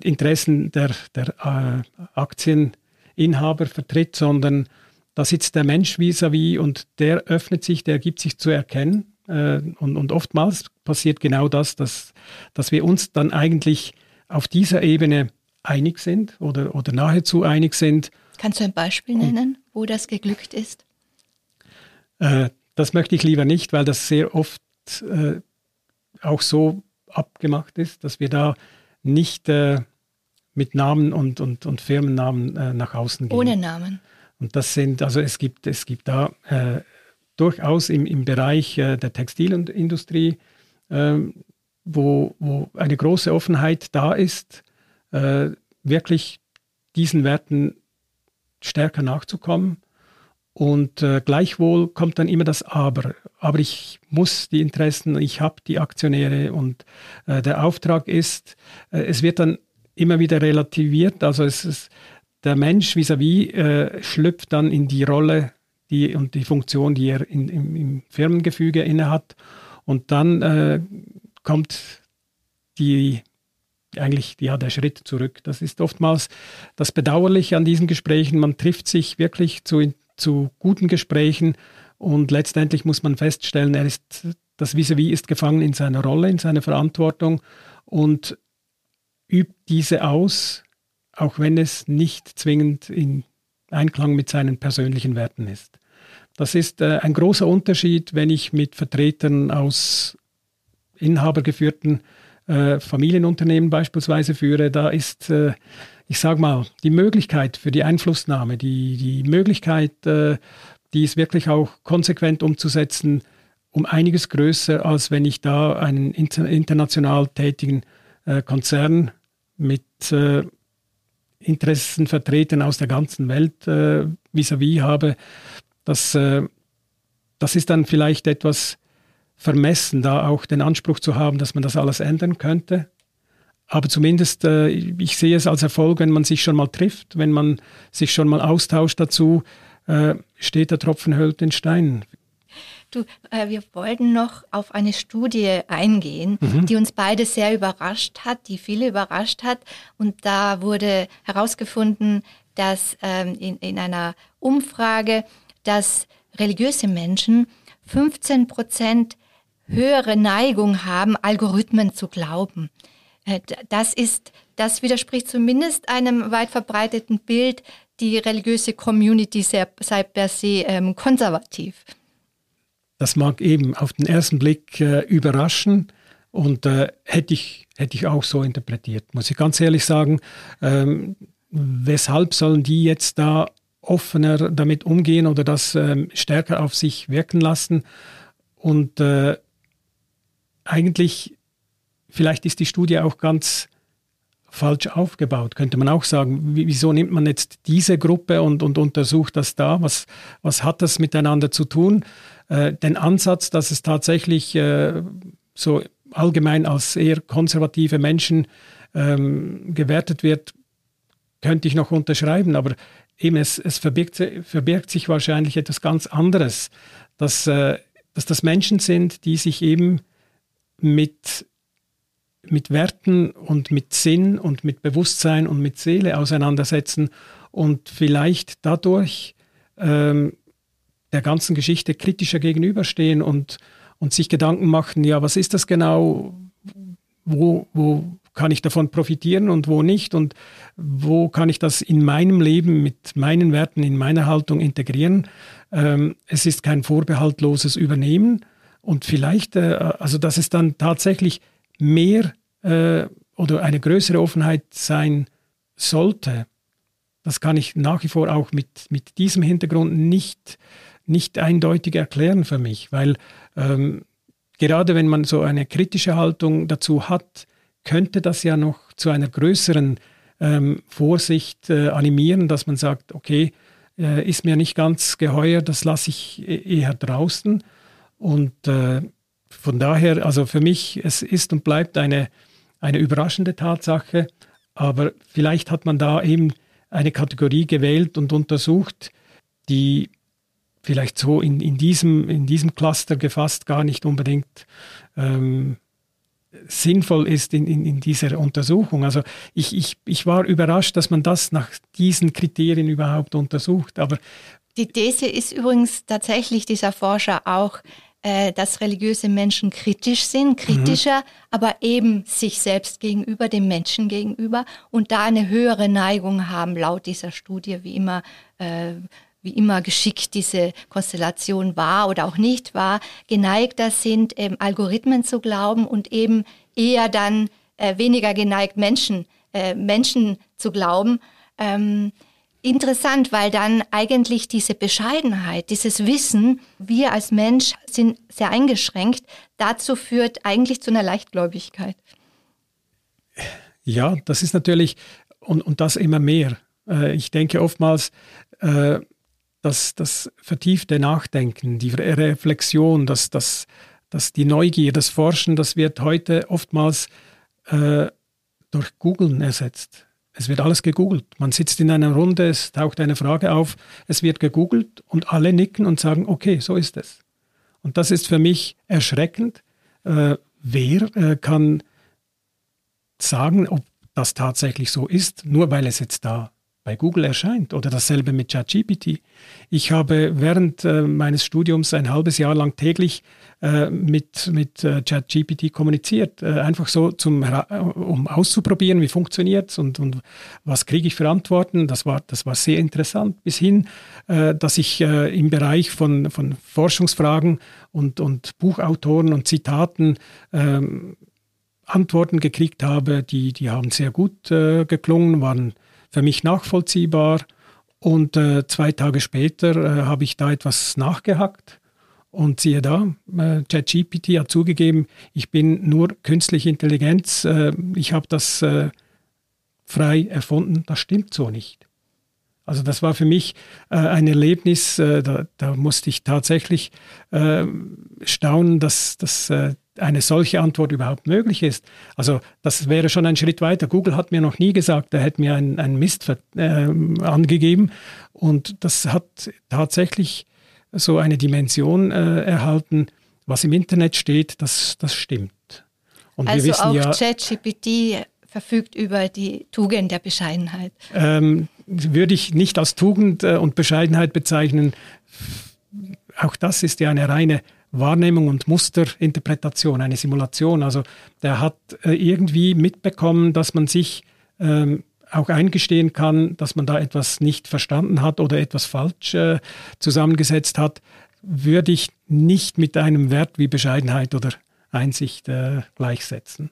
Interessen der, der äh, Aktieninhaber vertritt, sondern da sitzt der Mensch vis-à-vis -vis und der öffnet sich, der gibt sich zu erkennen äh, und, und, oftmals passiert genau das, dass, dass wir uns dann eigentlich auf dieser Ebene einig sind oder, oder nahezu einig sind. Kannst du ein Beispiel nennen, wo das geglückt ist? Äh, das möchte ich lieber nicht, weil das sehr oft äh, auch so abgemacht ist, dass wir da nicht äh, mit Namen und, und, und Firmennamen äh, nach außen gehen. Ohne Namen. Und das sind, also es gibt, es gibt da äh, durchaus im, im Bereich äh, der Textilindustrie, ähm, wo, wo eine große Offenheit da ist, äh, wirklich diesen Werten stärker nachzukommen. Und äh, gleichwohl kommt dann immer das Aber. Aber ich muss die Interessen, ich habe die Aktionäre und äh, der Auftrag ist, äh, es wird dann immer wieder relativiert. Also es ist, der Mensch vis-à-vis -vis, äh, schlüpft dann in die Rolle die, und die Funktion, die er in, im, im Firmengefüge innehat. Und dann äh, kommt die, eigentlich ja, der Schritt zurück. Das ist oftmals das Bedauerliche an diesen Gesprächen. Man trifft sich wirklich zu, zu guten Gesprächen und letztendlich muss man feststellen, er ist, das vis à -vis ist gefangen in seiner Rolle, in seiner Verantwortung und übt diese aus, auch wenn es nicht zwingend in Einklang mit seinen persönlichen Werten ist. Das ist äh, ein großer Unterschied, wenn ich mit Vertretern aus inhabergeführten äh, Familienunternehmen beispielsweise führe. Da ist, äh, ich sage mal, die Möglichkeit für die Einflussnahme, die, die Möglichkeit, äh, dies wirklich auch konsequent umzusetzen, um einiges größer, als wenn ich da einen inter international tätigen äh, Konzern mit äh, Interessenvertretern aus der ganzen Welt äh, vis-à-vis -vis habe, das, äh, das ist dann vielleicht etwas vermessen, da auch den Anspruch zu haben, dass man das alles ändern könnte. Aber zumindest, äh, ich sehe es als Erfolg, wenn man sich schon mal trifft, wenn man sich schon mal austauscht dazu, äh, steht der Tropfen hüllt den Stein. Du, äh, wir wollten noch auf eine Studie eingehen, mhm. die uns beide sehr überrascht hat, die viele überrascht hat. Und da wurde herausgefunden, dass ähm, in, in einer Umfrage, dass religiöse Menschen 15 Prozent höhere Neigung haben, Algorithmen zu glauben. Äh, das ist, das widerspricht zumindest einem weit verbreiteten Bild, die religiöse Community sei, sei per se ähm, konservativ. Das mag eben auf den ersten Blick äh, überraschen und äh, hätte, ich, hätte ich auch so interpretiert, muss ich ganz ehrlich sagen. Ähm, weshalb sollen die jetzt da offener damit umgehen oder das ähm, stärker auf sich wirken lassen? Und äh, eigentlich, vielleicht ist die Studie auch ganz falsch aufgebaut, könnte man auch sagen. Wieso nimmt man jetzt diese Gruppe und, und untersucht das da? Was, was hat das miteinander zu tun? Äh, den Ansatz, dass es tatsächlich äh, so allgemein als eher konservative Menschen ähm, gewertet wird, könnte ich noch unterschreiben, aber eben es, es verbirgt, verbirgt sich wahrscheinlich etwas ganz anderes, dass, äh, dass das Menschen sind, die sich eben mit mit Werten und mit Sinn und mit Bewusstsein und mit Seele auseinandersetzen und vielleicht dadurch ähm, der ganzen Geschichte kritischer gegenüberstehen und, und sich Gedanken machen, ja, was ist das genau, wo, wo kann ich davon profitieren und wo nicht? Und wo kann ich das in meinem Leben mit meinen Werten, in meiner Haltung integrieren. Ähm, es ist kein vorbehaltloses Übernehmen. Und vielleicht, äh, also dass es dann tatsächlich mehr äh, oder eine größere Offenheit sein sollte, das kann ich nach wie vor auch mit, mit diesem Hintergrund nicht, nicht eindeutig erklären für mich, weil ähm, gerade wenn man so eine kritische Haltung dazu hat, könnte das ja noch zu einer größeren ähm, Vorsicht äh, animieren, dass man sagt, okay, äh, ist mir nicht ganz geheuer, das lasse ich e-, eher draußen. Und äh, von daher, also für mich, es ist und bleibt eine, eine überraschende Tatsache, aber vielleicht hat man da eben eine Kategorie gewählt und untersucht, die vielleicht so in, in, diesem, in diesem Cluster gefasst gar nicht unbedingt ähm, sinnvoll ist in, in, in, dieser Untersuchung. Also ich, ich, ich war überrascht, dass man das nach diesen Kriterien überhaupt untersucht. Aber die These ist übrigens tatsächlich dieser Forscher auch, äh, dass religiöse Menschen kritisch sind, kritischer, mhm. aber eben sich selbst gegenüber, dem Menschen gegenüber und da eine höhere Neigung haben, laut dieser Studie, wie immer. Äh, wie immer geschickt diese Konstellation war oder auch nicht war, geneigter sind, ähm, Algorithmen zu glauben und eben eher dann äh, weniger geneigt, Menschen, äh, Menschen zu glauben. Ähm, interessant, weil dann eigentlich diese Bescheidenheit, dieses Wissen, wir als Mensch sind sehr eingeschränkt, dazu führt eigentlich zu einer Leichtgläubigkeit. Ja, das ist natürlich, und, und das immer mehr. Äh, ich denke oftmals, dass das vertiefte Nachdenken, die Reflexion, dass, dass, dass die Neugier, das Forschen, das wird heute oftmals äh, durch Googlen ersetzt. Es wird alles gegoogelt. Man sitzt in einer Runde, es taucht eine Frage auf, es wird gegoogelt und alle nicken und sagen, okay, so ist es. Und das ist für mich erschreckend. Äh, wer äh, kann sagen, ob das tatsächlich so ist, nur weil es jetzt da bei Google erscheint oder dasselbe mit ChatGPT. Ich habe während äh, meines Studiums ein halbes Jahr lang täglich äh, mit, mit äh, ChatGPT kommuniziert, äh, einfach so zum, äh, um auszuprobieren, wie funktioniert es und, und was kriege ich für Antworten. Das war, das war sehr interessant, bis hin, äh, dass ich im Bereich von, von Forschungsfragen und, und Buchautoren und Zitaten ähm, Antworten gekriegt habe, die, die haben sehr gut geklungen, waren für mich nachvollziehbar. Und äh, zwei Tage später äh, habe ich da etwas nachgehackt. Und siehe da, äh, ChatGPT hat zugegeben, ich bin nur künstliche Intelligenz. Äh, ich habe das äh, frei erfunden. Das stimmt so nicht. Also das war für mich ein Erlebnis, da, da, musste ich tatsächlich staunen, dass, dass eine solche Antwort überhaupt möglich ist. Also das wäre schon ein Schritt weiter. Google hat mir noch nie gesagt, er hätte mir einen, einen Mist äh, angegeben. Und das hat tatsächlich so eine Dimension äh, erhalten. Was im Internet steht, das, das stimmt. Und also wir wissen auch ja, ChatGPT verfügt über die Tugend der Bescheidenheit. Ähm, würde ich nicht als Tugend äh, und Bescheidenheit bezeichnen. Auch das ist ja eine reine Wahrnehmung und Musterinterpretation, eine Simulation. Also der hat äh, irgendwie mitbekommen, dass man sich ähm, auch eingestehen kann, dass man da etwas nicht verstanden hat oder etwas falsch äh, zusammengesetzt hat, würde ich nicht mit einem Wert wie Bescheidenheit oder Einsicht äh, gleichsetzen.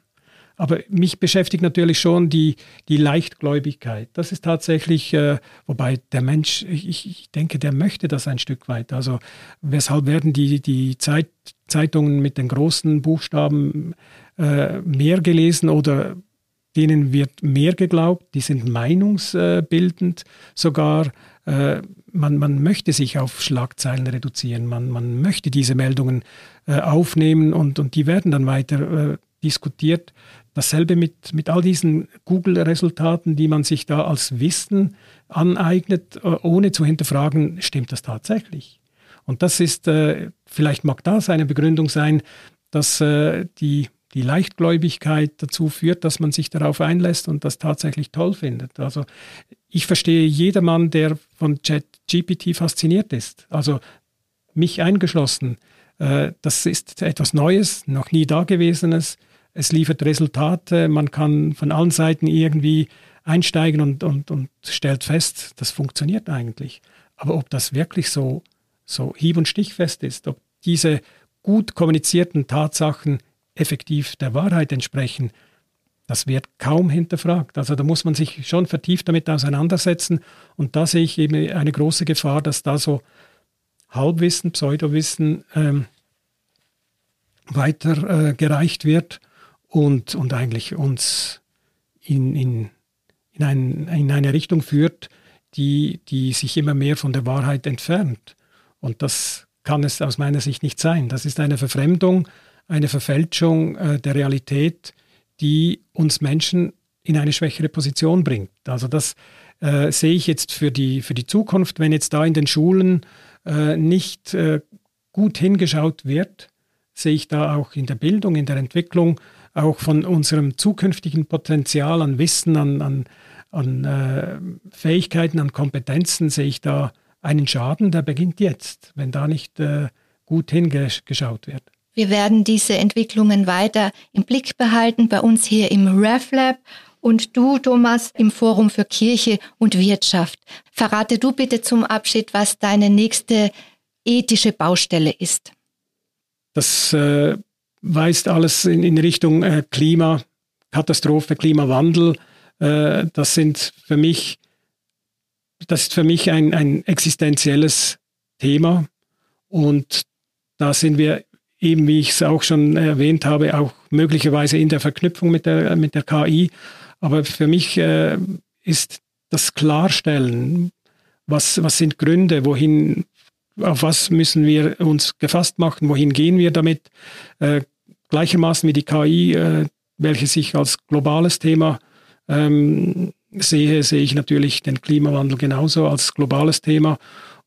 Aber mich beschäftigt natürlich schon die, die Leichtgläubigkeit. Das ist tatsächlich, äh, wobei der Mensch, ich, ich, denke, der möchte das ein Stück weit. Also weshalb werden die, die Zeit, Zeitungen mit den großen Buchstaben äh, mehr gelesen oder denen wird mehr geglaubt, die sind meinungsbildend sogar. Äh, man, man möchte sich auf Schlagzeilen reduzieren, man, man möchte diese Meldungen äh, aufnehmen und, und die werden dann weiter äh, diskutiert. Dasselbe mit, mit all diesen Google-Resultaten, die man sich da als Wissen aneignet, äh, ohne zu hinterfragen, stimmt das tatsächlich? Und das ist, äh, vielleicht mag das eine Begründung sein, dass äh, die, die Leichtgläubigkeit dazu führt, dass man sich darauf einlässt und das tatsächlich toll findet. Also ich verstehe jedermann, der von ChatGPT fasziniert ist. Also mich eingeschlossen. das ist etwas Neues, noch nie Dagewesenes es liefert Resultate, man kann von allen Seiten irgendwie einsteigen und, und, und stellt fest, das funktioniert eigentlich. Aber ob das wirklich so, so hieb- und stichfest ist, ob diese gut kommunizierten Tatsachen effektiv der Wahrheit entsprechen, das wird kaum hinterfragt. Also da muss man sich schon vertieft damit auseinandersetzen. Und da sehe ich eben eine große Gefahr, dass da so Halbwissen, Pseudowissen ähm, weitergereicht äh, wird und, und eigentlich uns in, in, in, ein, in eine Richtung führt, die, die sich immer mehr von der Wahrheit entfernt. Und das kann es aus meiner Sicht nicht sein. Das ist eine Verfremdung, eine Verfälschung äh, der Realität, die uns Menschen in eine schwächere Position bringt. Also das äh, sehe ich jetzt für die, für die Zukunft, wenn jetzt da in den Schulen äh, nicht äh, gut hingeschaut wird, sehe ich da auch in der Bildung, in der Entwicklung, auch von unserem zukünftigen Potenzial an Wissen, an, an, an äh, Fähigkeiten, an Kompetenzen, sehe ich da einen Schaden, der beginnt jetzt, wenn da nicht äh, gut hingeschaut wird. Wir werden diese Entwicklungen weiter im Blick behalten bei uns hier im RefLab und du, Thomas, im Forum für Kirche und Wirtschaft. Verrate du bitte zum Abschied, was deine nächste ethische Baustelle ist. Das äh, weist alles in, in Richtung äh, Klimakatastrophe, Klimawandel. Äh, das sind für mich, das ist für mich ein, ein existenzielles Thema. Und da sind wir eben, wie ich es auch schon erwähnt habe, auch möglicherweise in der Verknüpfung mit der, mit der KI. Aber für mich äh, ist das Klarstellen, was, was sind Gründe, wohin, auf was müssen wir uns gefasst machen, wohin gehen wir damit, äh, gleichermaßen wie die KI, äh, welche sich als globales Thema ähm, sehe, sehe ich natürlich den Klimawandel genauso als globales Thema.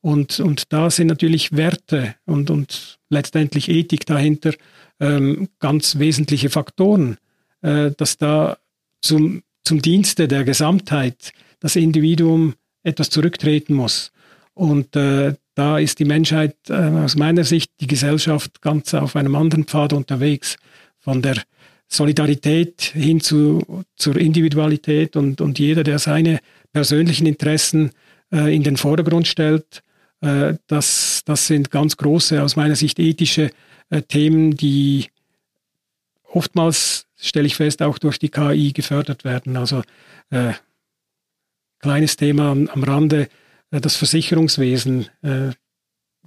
Und, und da sind natürlich Werte und, und letztendlich Ethik dahinter ähm, ganz wesentliche Faktoren, äh, dass da zum, zum Dienste der Gesamtheit das Individuum etwas zurücktreten muss. Und äh, da ist die Menschheit äh, aus meiner Sicht, die Gesellschaft ganz auf einem anderen Pfad unterwegs. Von der Solidarität hin zu, zur Individualität und, und jeder, der seine persönlichen Interessen äh, in den Vordergrund stellt, äh, das, das sind ganz große, aus meiner Sicht ethische äh, Themen, die oftmals, stelle ich fest, auch durch die KI gefördert werden. Also äh, kleines Thema am, am Rande, das Versicherungswesen. Äh,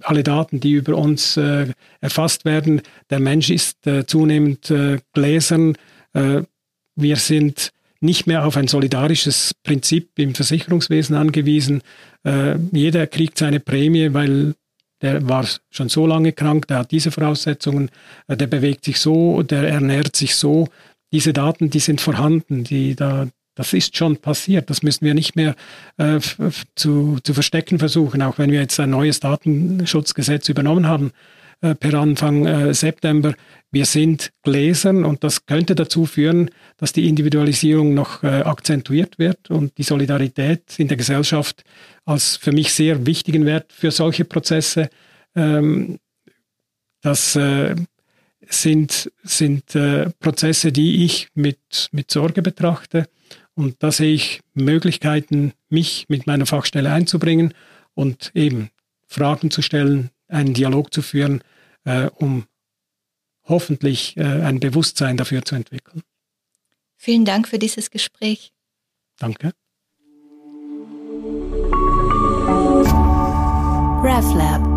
alle Daten, die über uns äh, erfasst werden. Der Mensch ist zunehmend gläsern. wir sind nicht mehr auf ein solidarisches Prinzip im Versicherungswesen angewiesen. Äh, jeder kriegt seine Prämie, weil der war schon so lange krank, der hat diese Voraussetzungen, äh, der bewegt sich so, der ernährt sich so. Diese Daten, die sind vorhanden, die da, das ist schon passiert. Das müssen wir nicht mehr äh, zu, zu verstecken versuchen, auch wenn wir jetzt ein neues Datenschutzgesetz übernommen haben äh, per Anfang äh, September. Wir sind gläsern und das könnte dazu führen, dass die Individualisierung noch äh, akzentuiert wird und die Solidarität in der Gesellschaft als für mich sehr wichtigen Wert für solche Prozesse. Ähm, das äh, sind, sind äh, Prozesse, die ich mit, mit Sorge betrachte. Und da sehe ich Möglichkeiten, mich mit meiner Fachstelle einzubringen und eben Fragen zu stellen, einen Dialog zu führen, äh, um hoffentlich äh, ein Bewusstsein dafür zu entwickeln. Vielen Dank für dieses Gespräch. Danke. RefLab